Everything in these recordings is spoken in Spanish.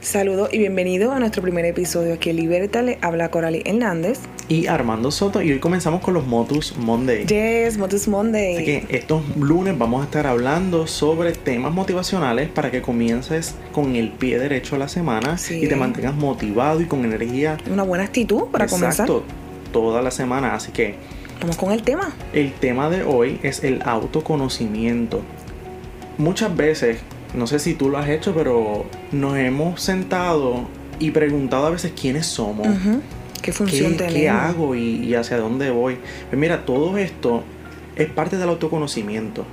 Saludos y bienvenido a nuestro primer episodio aquí en. Le habla Coralie Hernández. Y Armando Soto. Y hoy comenzamos con los Motus Monday. Yes, Motus Monday. Así que estos lunes vamos a estar hablando sobre temas motivacionales para que comiences con el pie derecho a la semana y te mantengas motivado y con energía. Una buena actitud para Exacto, toda la semana. Así que. Vamos con el tema. El tema de hoy es el autoconocimiento. Muchas veces no sé si tú lo has hecho, pero nos hemos sentado y preguntado a veces quiénes somos. ¿Qué función ¿Qué, ¿Qué hago y, hacia dónde voy? Pues mira, todo esto es parte del autoconocimiento.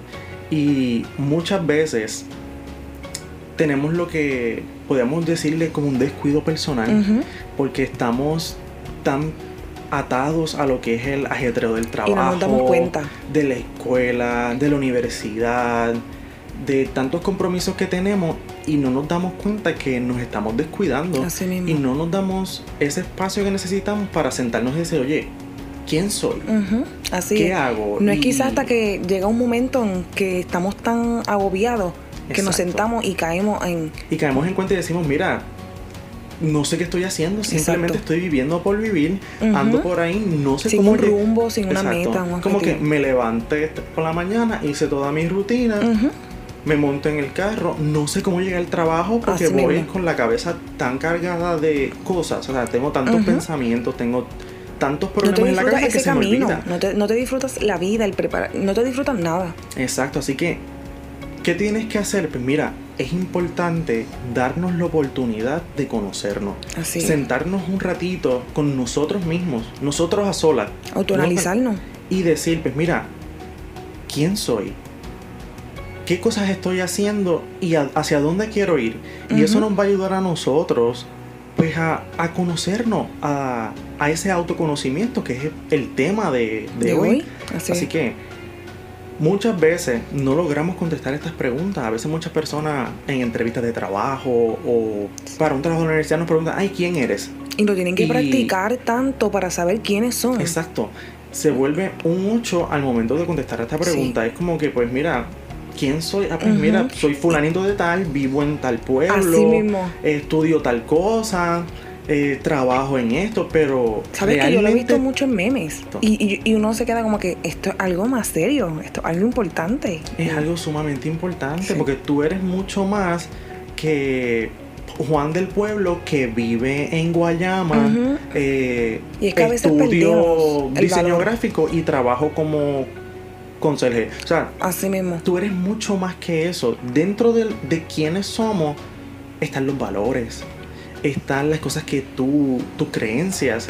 Y muchas veces tenemos lo que podemos decirle como un descuido personal, porque estamos tan atados a lo que es el ajetreo del trabajo, cuenta. de la escuela, de la universidad, de tantos compromisos que tenemos y no nos damos cuenta que nos estamos descuidando y no nos damos ese espacio que necesitamos para sentarnos y decir, oye, ¿quién soy? Así ¿Qué hago? No es quizás hasta que llega un momento en que estamos tan agobiados que nos sentamos y caemos en... Y caemos en cuenta y decimos, mira, no sé qué estoy haciendo, simplemente estoy viviendo por vivir, ando por ahí, no sé sin cómo un rumbo, sin una meta. como que me levanté por la mañana, hice toda mi rutina, me monto en el carro, no sé cómo llegar al trabajo porque voy con la cabeza tan cargada de cosas, o sea, tengo tantos pensamientos, tengo tantos problemas en la cabeza que se me olvida. No te, no te disfrutas la vida, el preparar, no te disfrutas nada. Exacto, así que, ¿qué tienes que hacer? Pues mira, es importante darnos la oportunidad de conocernos. Así sentarnos un ratito con nosotros mismos, nosotros a solas. Autoanalizarnos. Y decir, pues mira, ¿quién soy? Qué cosas estoy haciendo y hacia dónde quiero ir. Y eso nos va a ayudar a nosotros pues a, conocernos, a, ese autoconocimiento que es el tema de, hoy. Así. que muchas veces no logramos contestar estas preguntas. A veces muchas personas en entrevistas de trabajo o para un trabajo de la universidad nos preguntan, ay, ¿quién eres? Y lo tienen que practicar tanto para saber quiénes son. Exacto. Se vuelve un mucho al momento de contestar esta pregunta. Es como que, pues mira, ¿quién soy? Ah, pues mira, soy fulanito de tal, vivo en tal pueblo, mismo. estudio tal cosa, eh, trabajo en esto, pero. Sabes que yo lo he visto mucho en memes. Y, y, uno se queda como que esto es algo más serio, esto es algo importante. Es algo sumamente importante porque tú eres mucho más que. Juan del Pueblo que vive en Guayama, eh, y es que estudio diseño gráfico y trabajo como conserje. O sea, así mismo. Tú eres mucho más que eso. Dentro de, de quiénes somos están los valores, están las cosas que tú, tus creencias,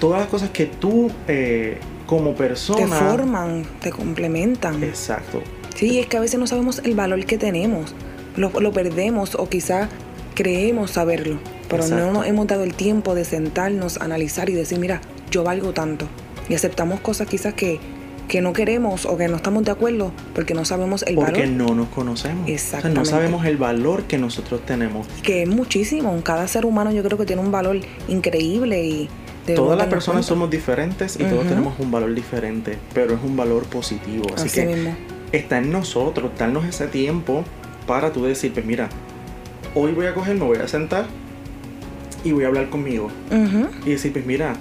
todas las cosas que tú eh, como persona... Te forman, te complementan. Exacto. Sí, es que a veces no sabemos el valor que tenemos, lo, lo perdemos o quizá creemos saberlo, pero no nos hemos dado el tiempo de sentarnos, analizar y decir, mira, yo valgo tanto. Y aceptamos cosas quizás que que no queremos o que no estamos de acuerdo porque no sabemos el valor. Porque no nos conocemos. Exactamente. no sabemos el valor que nosotros tenemos. Que es muchísimo. Cada ser humano yo creo que tiene un valor increíble y... Todas las personas somos diferentes y todos tenemos un valor diferente, pero es un valor positivo. Así, que está en nosotros darnos ese tiempo para tú decir, pues mira, hoy voy a coger, me voy a sentar y voy a hablar conmigo. Y decir, pues mira,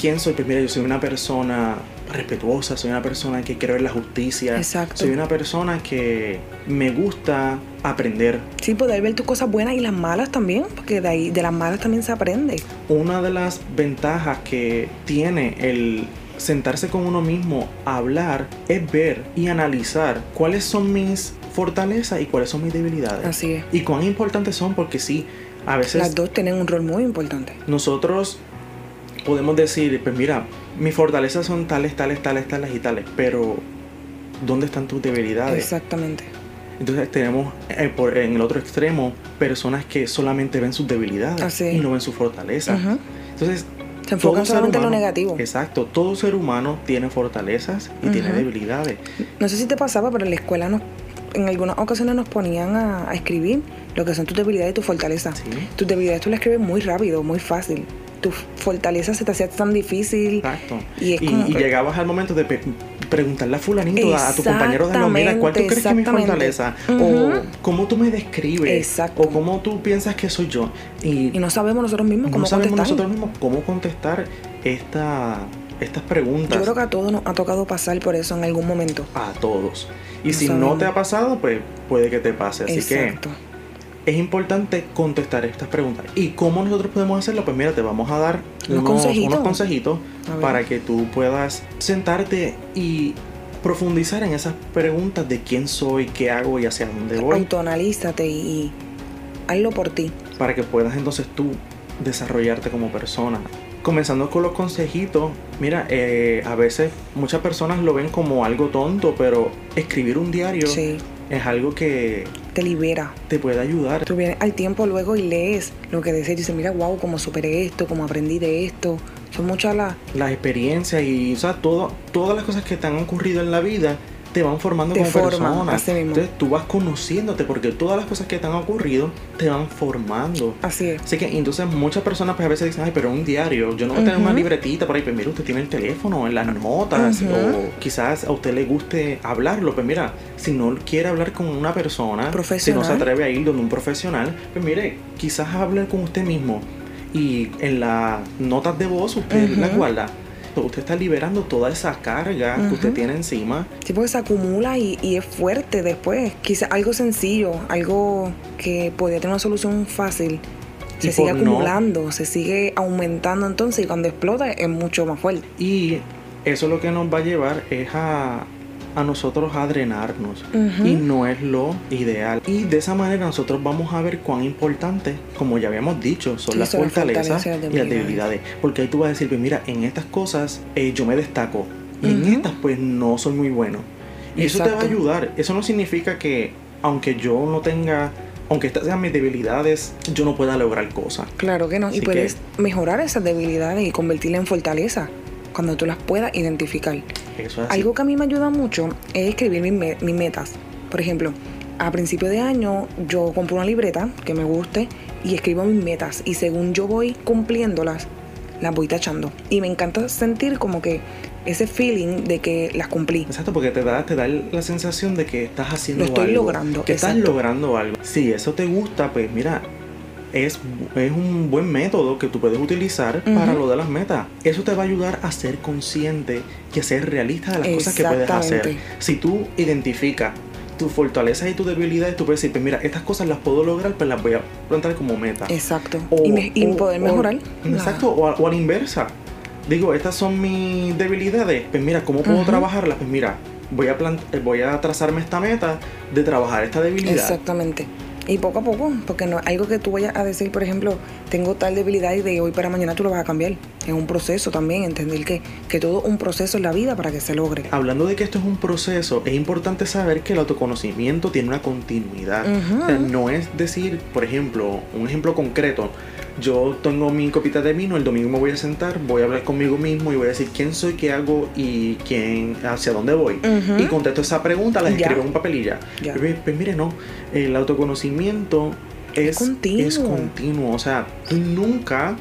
¿quién soy? Pues mira, yo soy una persona respetuosa, soy una persona que quiere ver la justicia. Exacto. Soy una persona que me gusta aprender. Sí, poder ver tus cosas buenas y las malas también, porque de ahí de las malas también se aprende. Una de las ventajas que tiene el sentarse con uno mismo a hablar es ver y analizar cuáles son mis fortalezas y cuáles son mis debilidades. Así es. Y cuán importantes son porque sí, a veces... Las dos tienen un rol muy importante. Nosotros podemos decir, pues mira, mis fortalezas son tales, tales, tales, tales y tales, pero ¿dónde están tus debilidades? Exactamente. Entonces tenemos eh, en el otro extremo personas que solamente ven sus debilidades y no ven sus fortalezas. Entonces se enfocan solamente en lo negativo. Exacto, todo ser humano tiene fortalezas y tiene debilidades. No sé si te pasaba, pero en la escuela nos, en algunas ocasiones nos ponían a, escribir lo que son tus debilidades y tus fortalezas. Tus debilidades tú las escribes muy rápido, muy fácil tu fortaleza se te hacía tan difícil. Exacto. Y, llegabas al momento de, preguntarle a fulanito, a, tu compañero de la mira, ¿cuál tú crees que es mi fortaleza? O cómo tú me describes. O cómo tú piensas que soy yo. Y, no sabemos nosotros mismos cómo no sabemos nosotros mismos cómo contestar esta, estas preguntas. Yo creo que a todos nos ha tocado pasar por eso en algún momento. A todos. Y si no te ha pasado, pues puede que te pase. Así Exacto. que es importante contestar estas preguntas. ¿Y cómo nosotros podemos hacerlo? Pues mira, te vamos a dar unos, consejitos, para que tú puedas sentarte y profundizar en esas preguntas de quién soy, qué hago y hacia dónde voy. Autoanalízate y hazlo por ti. Para que puedas entonces tú desarrollarte como persona. Comenzando con los consejitos, mira, eh, a veces muchas personas lo ven como algo tonto, pero escribir un diario es algo que te libera. Te puede ayudar. Tú vienes al tiempo luego y lees lo que deseas y dices, mira, wow, cómo superé esto, cómo aprendí de esto. Son muchas las... Las experiencias y, o sea, todo, todas las cosas que te han ocurrido en la vida te van formando como persona. Entonces tú vas conociéndote porque todas las cosas que te han ocurrido te van formando. Así es. Así que entonces muchas personas pues a veces dicen, ay, pero un diario, yo no voy a tener una libretita por ahí, pues mira, usted tiene el teléfono, en las notas, o quizás a usted le guste hablarlo, pues mira, si no quiere hablar con una persona, si no se atreve a ir donde un profesional, pues mire, quizás hable con usted mismo. Y en las notas de voz usted las guarda usted está liberando toda esa carga que usted tiene encima. Sí, porque se acumula y, es fuerte después. Quizá algo sencillo, algo que podría tener una solución fácil, se sigue acumulando, se sigue aumentando entonces y cuando explota es mucho más fuerte. Y eso lo que nos va a llevar es a, a nosotros a drenarnos y no es lo ideal. Y de esa manera nosotros vamos a ver cuán importante, como ya habíamos dicho, son las fortalezas y las debilidades. Porque ahí tú vas a decir, pues mira, en estas cosas eh, yo me destaco y en estas pues no soy muy bueno. Y eso te va a ayudar. Eso no significa que aunque yo no tenga aunque estas sean mis debilidades, yo no pueda lograr cosas. Claro que no. y puedes mejorar esas debilidades y convertirlas en fortaleza cuando tú las puedas identificar. Algo que a mí me ayuda mucho es escribir mis, metas. Por ejemplo, a principio de año yo compro una libreta que me guste y escribo mis metas y según yo voy cumpliéndolas, las voy tachando. Y me encanta sentir como que ese feeling de que las cumplí. Exacto, porque te da, te da la sensación de que estás haciendo Lo estoy logrando. Que estás logrando algo. Si eso te gusta, pues mira, es, es un buen método que tú puedes utilizar para lo de las metas. Eso te va a ayudar a ser consciente y a ser realista de las cosas que puedes hacer. Si tú identificas tus fortalezas y tus debilidades, tú puedes decir, pues mira, estas cosas las puedo lograr, pues las voy a plantar como meta. Exacto. y, poder mejorar. exacto, o a, la inversa. Digo, estas son mis debilidades, pues mira, ¿cómo puedo trabajarlas? Pues mira, voy a, voy a trazarme esta meta de trabajar esta debilidad. Exactamente. Y poco a poco, porque no algo que tú vayas a decir, por ejemplo, tengo tal debilidad y de hoy para mañana tú lo vas a cambiar. Es un proceso también, entender que, que todo un proceso en la vida para que se logre. Hablando de que esto es un proceso, es importante saber que el autoconocimiento tiene una continuidad. no es decir, por ejemplo, un ejemplo concreto, yo tengo mi copita de vino, el domingo me voy a sentar, voy a hablar conmigo mismo y voy a decir quién soy, qué hago y quién, hacia dónde voy. Y contesto esa pregunta, la escribo en un papelilla. Pues, pues, mire, no, el autoconocimiento es, continuo. es continuo. O sea, tú nunca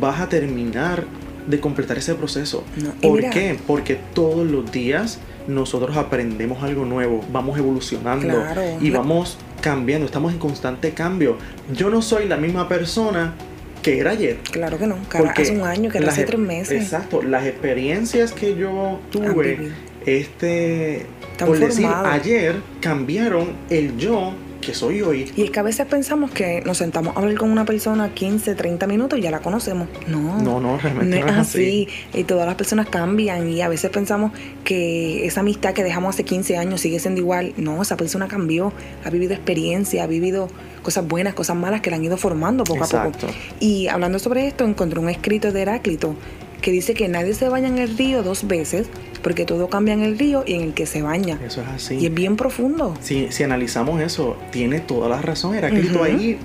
vas a terminar de completar ese proceso. ¿Por qué? Porque todos los días nosotros aprendemos algo nuevo, vamos evolucionando y vamos cambiando, estamos en constante cambio. Yo no soy la misma persona que era ayer. Claro que no, hace un año, que hace tres meses. Exacto, las experiencias que yo tuve, este, por decir, ayer cambiaron el yo que soy hoy. Y es que a veces pensamos que nos sentamos a hablar con una persona 15, 30 minutos y ya la conocemos. No. No, no, realmente no, es así. Y todas las personas cambian y a veces pensamos que esa amistad que dejamos hace 15 años sigue siendo igual. No, esa persona cambió, ha vivido experiencia, ha vivido cosas buenas, cosas malas que la han ido formando poco a poco. Y hablando sobre esto, encontré un escrito de Heráclito que dice que nadie se baña en el río dos veces porque todo cambia en el río y en el que se baña. Eso es así. Y es bien profundo. Si, si analizamos eso, tiene toda la razón. Heráclito ahí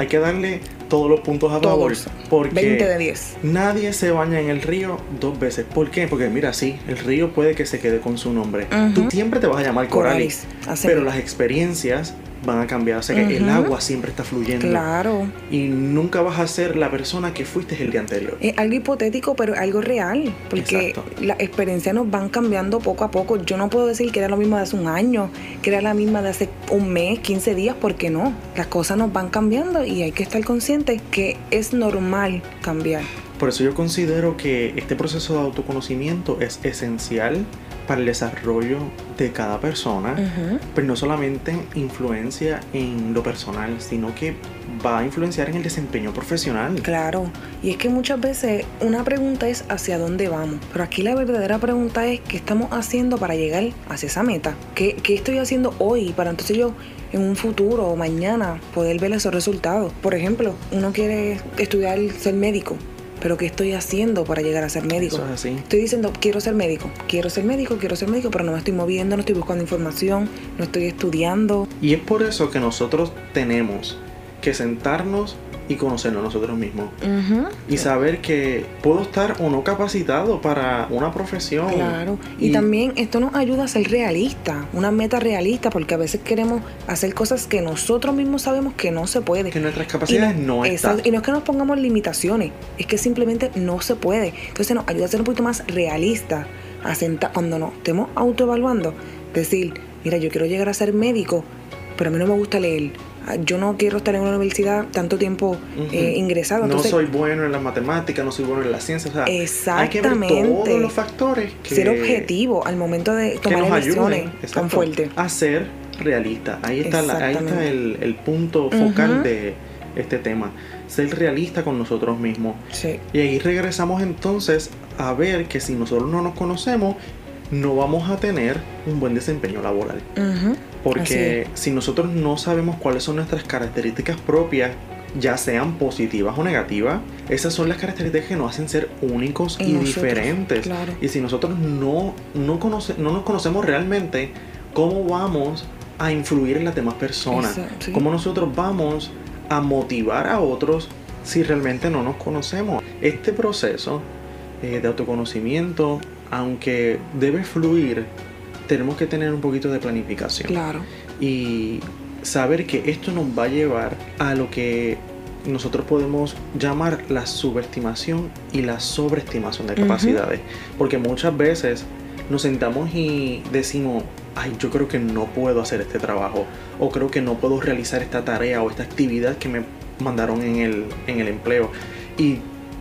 hay que darle todos los puntos a favor. Porque 20 de 10. Nadie se baña en el río dos veces. ¿Por qué? Porque mira, sí, el río puede que se quede con su nombre. Tú siempre te vas a llamar Coralis. pero las experiencias van a cambiar. O sea que el agua siempre está fluyendo. Claro. Y nunca vas a ser la persona que fuiste el día anterior. Es algo hipotético, pero algo real. Porque las experiencias nos van cambiando poco a poco. Yo no puedo decir que era lo mismo de hace un año, que era la misma de hace un mes, 15 días, porque no. Las cosas nos van cambiando y hay que estar conscientes que es normal cambiar. Por eso yo considero que este proceso de autoconocimiento es esencial para el desarrollo de cada persona, pero no solamente influencia en lo personal, sino que va a influenciar en el desempeño profesional. Claro, y es que muchas veces una pregunta es hacia dónde vamos, pero aquí la verdadera pregunta es qué estamos haciendo para llegar hacia esa meta, qué, qué estoy haciendo hoy para entonces yo en un futuro o mañana poder ver esos resultados. Por ejemplo, uno quiere estudiar ser médico pero ¿qué estoy haciendo para llegar a ser médico? Eso es así. Estoy diciendo, quiero ser médico, quiero ser médico, quiero ser médico, pero no me estoy moviendo, no estoy buscando información, no estoy estudiando. Y es por eso que nosotros tenemos que sentarnos y conocernos nosotros mismos. Y saber que puedo estar o no capacitado para una profesión. Claro. Y, también esto nos ayuda a ser realista, una meta realista, porque a veces queremos hacer cosas que nosotros mismos sabemos que no se puede. Que nuestras capacidades no, están. Y no es que nos pongamos limitaciones, es que simplemente no se puede. Entonces nos ayuda a ser un poquito más realista, a sentar, cuando nos estemos autoevaluando, decir, mira, yo quiero llegar a ser médico, pero a mí no me gusta leer yo no quiero estar en una universidad tanto tiempo eh, ingresado. no soy bueno en las matemáticas, no soy bueno en la ciencia. exactamente. Hay que ver todos los factores. Que, ser objetivo al momento de tomar decisiones tan fuerte. A ser realista. Ahí está, ahí está el, punto focal de este tema. Ser realista con nosotros mismos. Y ahí regresamos entonces a ver que si nosotros no nos conocemos, no vamos a tener un buen desempeño laboral. Porque si nosotros no sabemos cuáles son nuestras características propias, ya sean positivas o negativas, esas son las características que nos hacen ser únicos y diferentes. Y si nosotros no, no, no nos conocemos realmente, ¿cómo vamos a influir en las demás personas? ¿Cómo nosotros vamos a motivar a otros si realmente no nos conocemos? Este proceso eh, de autoconocimiento, aunque debe fluir tenemos que tener un poquito de planificación. Claro. Y saber que esto nos va a llevar a lo que nosotros podemos llamar la subestimación y la sobreestimación de capacidades. Porque muchas veces nos sentamos y decimos, ay, yo creo que no puedo hacer este trabajo, o creo que no puedo realizar esta tarea o esta actividad que me mandaron en el, en el empleo. Y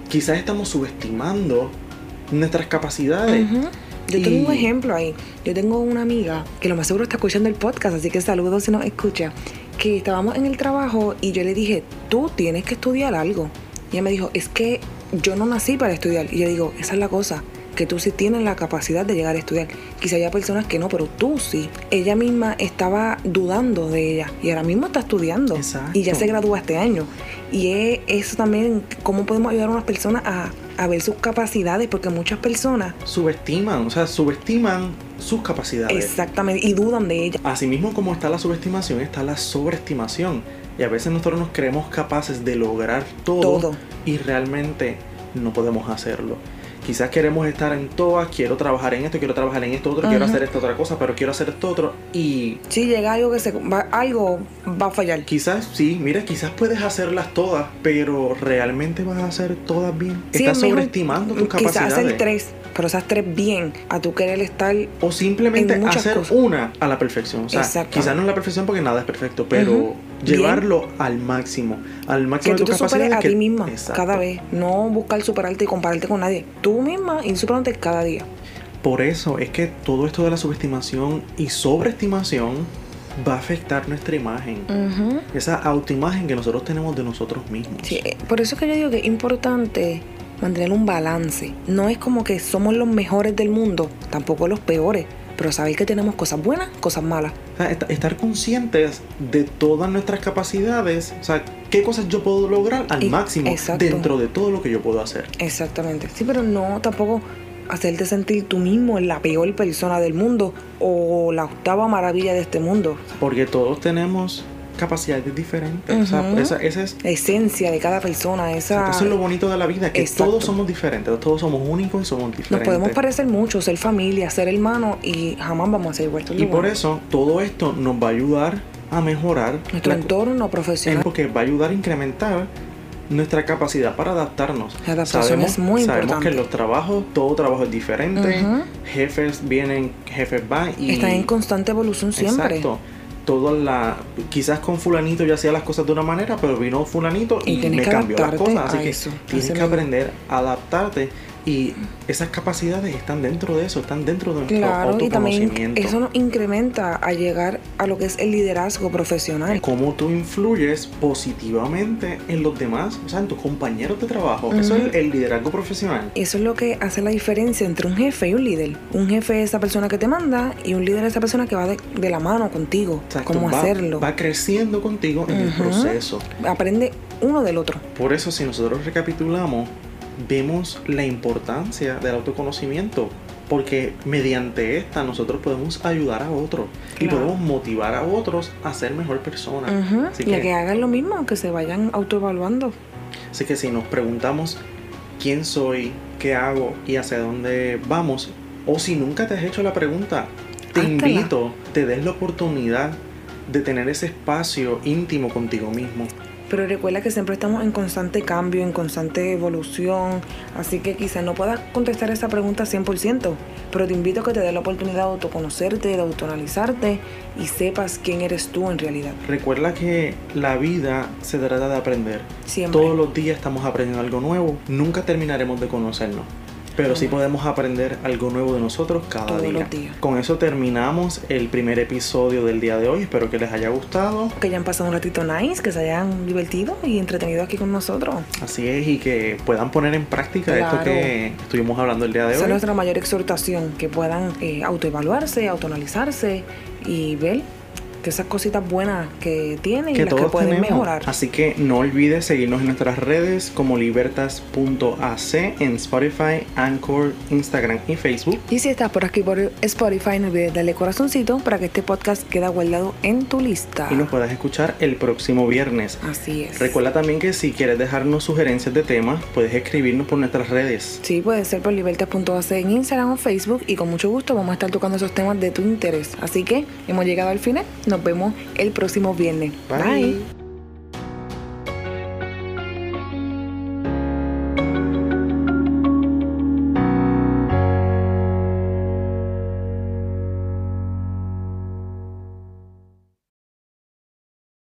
quizás estamos subestimando nuestras capacidades. Yo tengo un ejemplo ahí. Yo tengo una amiga que lo más seguro está escuchando el podcast, así que saludos si nos escucha. Que estábamos en el trabajo y yo le dije, tú tienes que estudiar algo. Y ella me dijo, es que yo no nací para estudiar. Y yo digo, esa es la cosa que tú sí tienes la capacidad de llegar a estudiar. Quizá haya personas que no, pero tú sí. Ella misma estaba dudando de ella y ahora mismo está estudiando. Y ya se gradúa este año. Y es eso también, cómo podemos ayudar a unas personas a a ver sus capacidades, porque muchas personas subestiman, o sea, subestiman sus capacidades. Exactamente, y dudan de ellas. Asimismo como está la subestimación, está la sobreestimación. Y a veces nosotros nos creemos capaces de lograr todo. todo. y realmente no podemos hacerlo quizás queremos estar en todas, quiero trabajar en esto, quiero trabajar en esto otro, quiero hacer esta otra cosa, pero quiero hacer esto otro y... Si llega algo que se va, algo va a fallar. Quizás, sí, mira, quizás puedes hacerlas todas, pero ¿realmente vas a hacer todas bien? Estás sobreestimando tus capacidades. Quizás hacer tres, pero esas tres bien, a tu querer estar... O simplemente hacer una a la perfección. O sea, quizás no es la perfección porque nada es perfecto, pero llevarlo al máximo, al máximo que de tú te superes a ti misma cada vez, no buscar superarte y compararte con nadie, tú misma y superarte cada día. Por eso es que todo esto de la subestimación y sobreestimación va a afectar nuestra imagen, esa autoimagen que nosotros tenemos de nosotros mismos. Sí, eh, por eso es que yo digo que es importante mantener un balance. No es como que somos los mejores del mundo, tampoco los peores pero saber que tenemos cosas buenas, cosas malas. estar conscientes de todas nuestras capacidades, o sea, qué cosas yo puedo lograr al máximo dentro de todo lo que yo puedo hacer. Exactamente. Sí, pero no tampoco hacerte sentir tú mismo la peor persona del mundo o la octava maravilla de este mundo. Porque todos tenemos capacidades diferentes. o sea, esa, es... La esencia de cada persona. Esa... Eso es lo bonito de la vida, que todos somos diferentes, todos somos únicos y somos diferentes. Nos podemos parecer mucho, ser familia, ser hermano y jamás vamos a ser igual. Y por eso todo esto nos va a ayudar a mejorar nuestro entorno profesional. Porque va a ayudar a incrementar nuestra capacidad para adaptarnos. La adaptación es muy sabemos importante. que los trabajos, todo trabajo es diferente, jefes vienen, jefes van y... Están en constante evolución siempre. Exacto. Todo la, quizás con fulanito ya hacía las cosas de una manera, pero vino fulanito y, me cambió las cosas. Así que tienes que aprender a adaptarte y esas capacidades están dentro de eso, están dentro de nuestro Claro, y también eso nos incrementa a llegar a lo que es el liderazgo profesional. Cómo tú influyes positivamente en los demás, o sea, en tus compañeros de trabajo. Eso es el liderazgo profesional. Eso es lo que hace la diferencia entre un jefe y un líder. Un jefe es esa persona que te manda y un líder es esa persona que va de, la mano contigo. Exacto, cómo va, hacerlo. Va creciendo contigo en el proceso. Aprende uno del otro. Por eso, si nosotros recapitulamos, vemos la importancia del autoconocimiento, porque mediante esta nosotros podemos ayudar a otros y podemos motivar a otros a ser mejor personas. y a que hagan lo mismo, que se vayan autoevaluando. Así que si nos preguntamos quién soy, qué hago y hacia dónde vamos, o si nunca te has hecho la pregunta, te invito, te des la oportunidad de tener ese espacio íntimo contigo mismo. Pero recuerda que siempre estamos en constante cambio, en constante evolución, así que quizás no puedas contestar esa pregunta 100%, pero te invito a que te dé la oportunidad de autoconocerte, de autoanalizarte y sepas quién eres tú en realidad. Recuerda que la vida se trata de aprender. Siempre. Todos los días estamos aprendiendo algo nuevo, nunca terminaremos de conocernos pero sí podemos aprender algo nuevo de nosotros cada día. Con eso terminamos el primer episodio del día de hoy. Espero que les haya gustado. Que hayan pasado un ratito nice, que se hayan divertido y entretenido aquí con nosotros. Así es, y que puedan poner en práctica esto que estuvimos hablando el día de hoy. Esa es nuestra mayor exhortación, que puedan eh, autoevaluarse, autoanalizarse y ver que esas cositas buenas que tienen y las que pueden mejorar. Así que no olvides seguirnos en nuestras redes como libertas.ac en Spotify, Anchor, Instagram y Facebook. Y si estás por aquí por Spotify, no olvides darle corazoncito para que este podcast quede guardado en tu lista. Y nos puedas escuchar el próximo viernes. Así es. Recuerda también que si quieres dejarnos sugerencias de temas, puedes escribirnos por nuestras redes. Sí, puede ser por libertas.ac en Instagram o Facebook y con mucho gusto vamos a estar tocando esos temas de tu interés. Así que hemos llegado al final. Nos vemos el próximo viernes. Bye.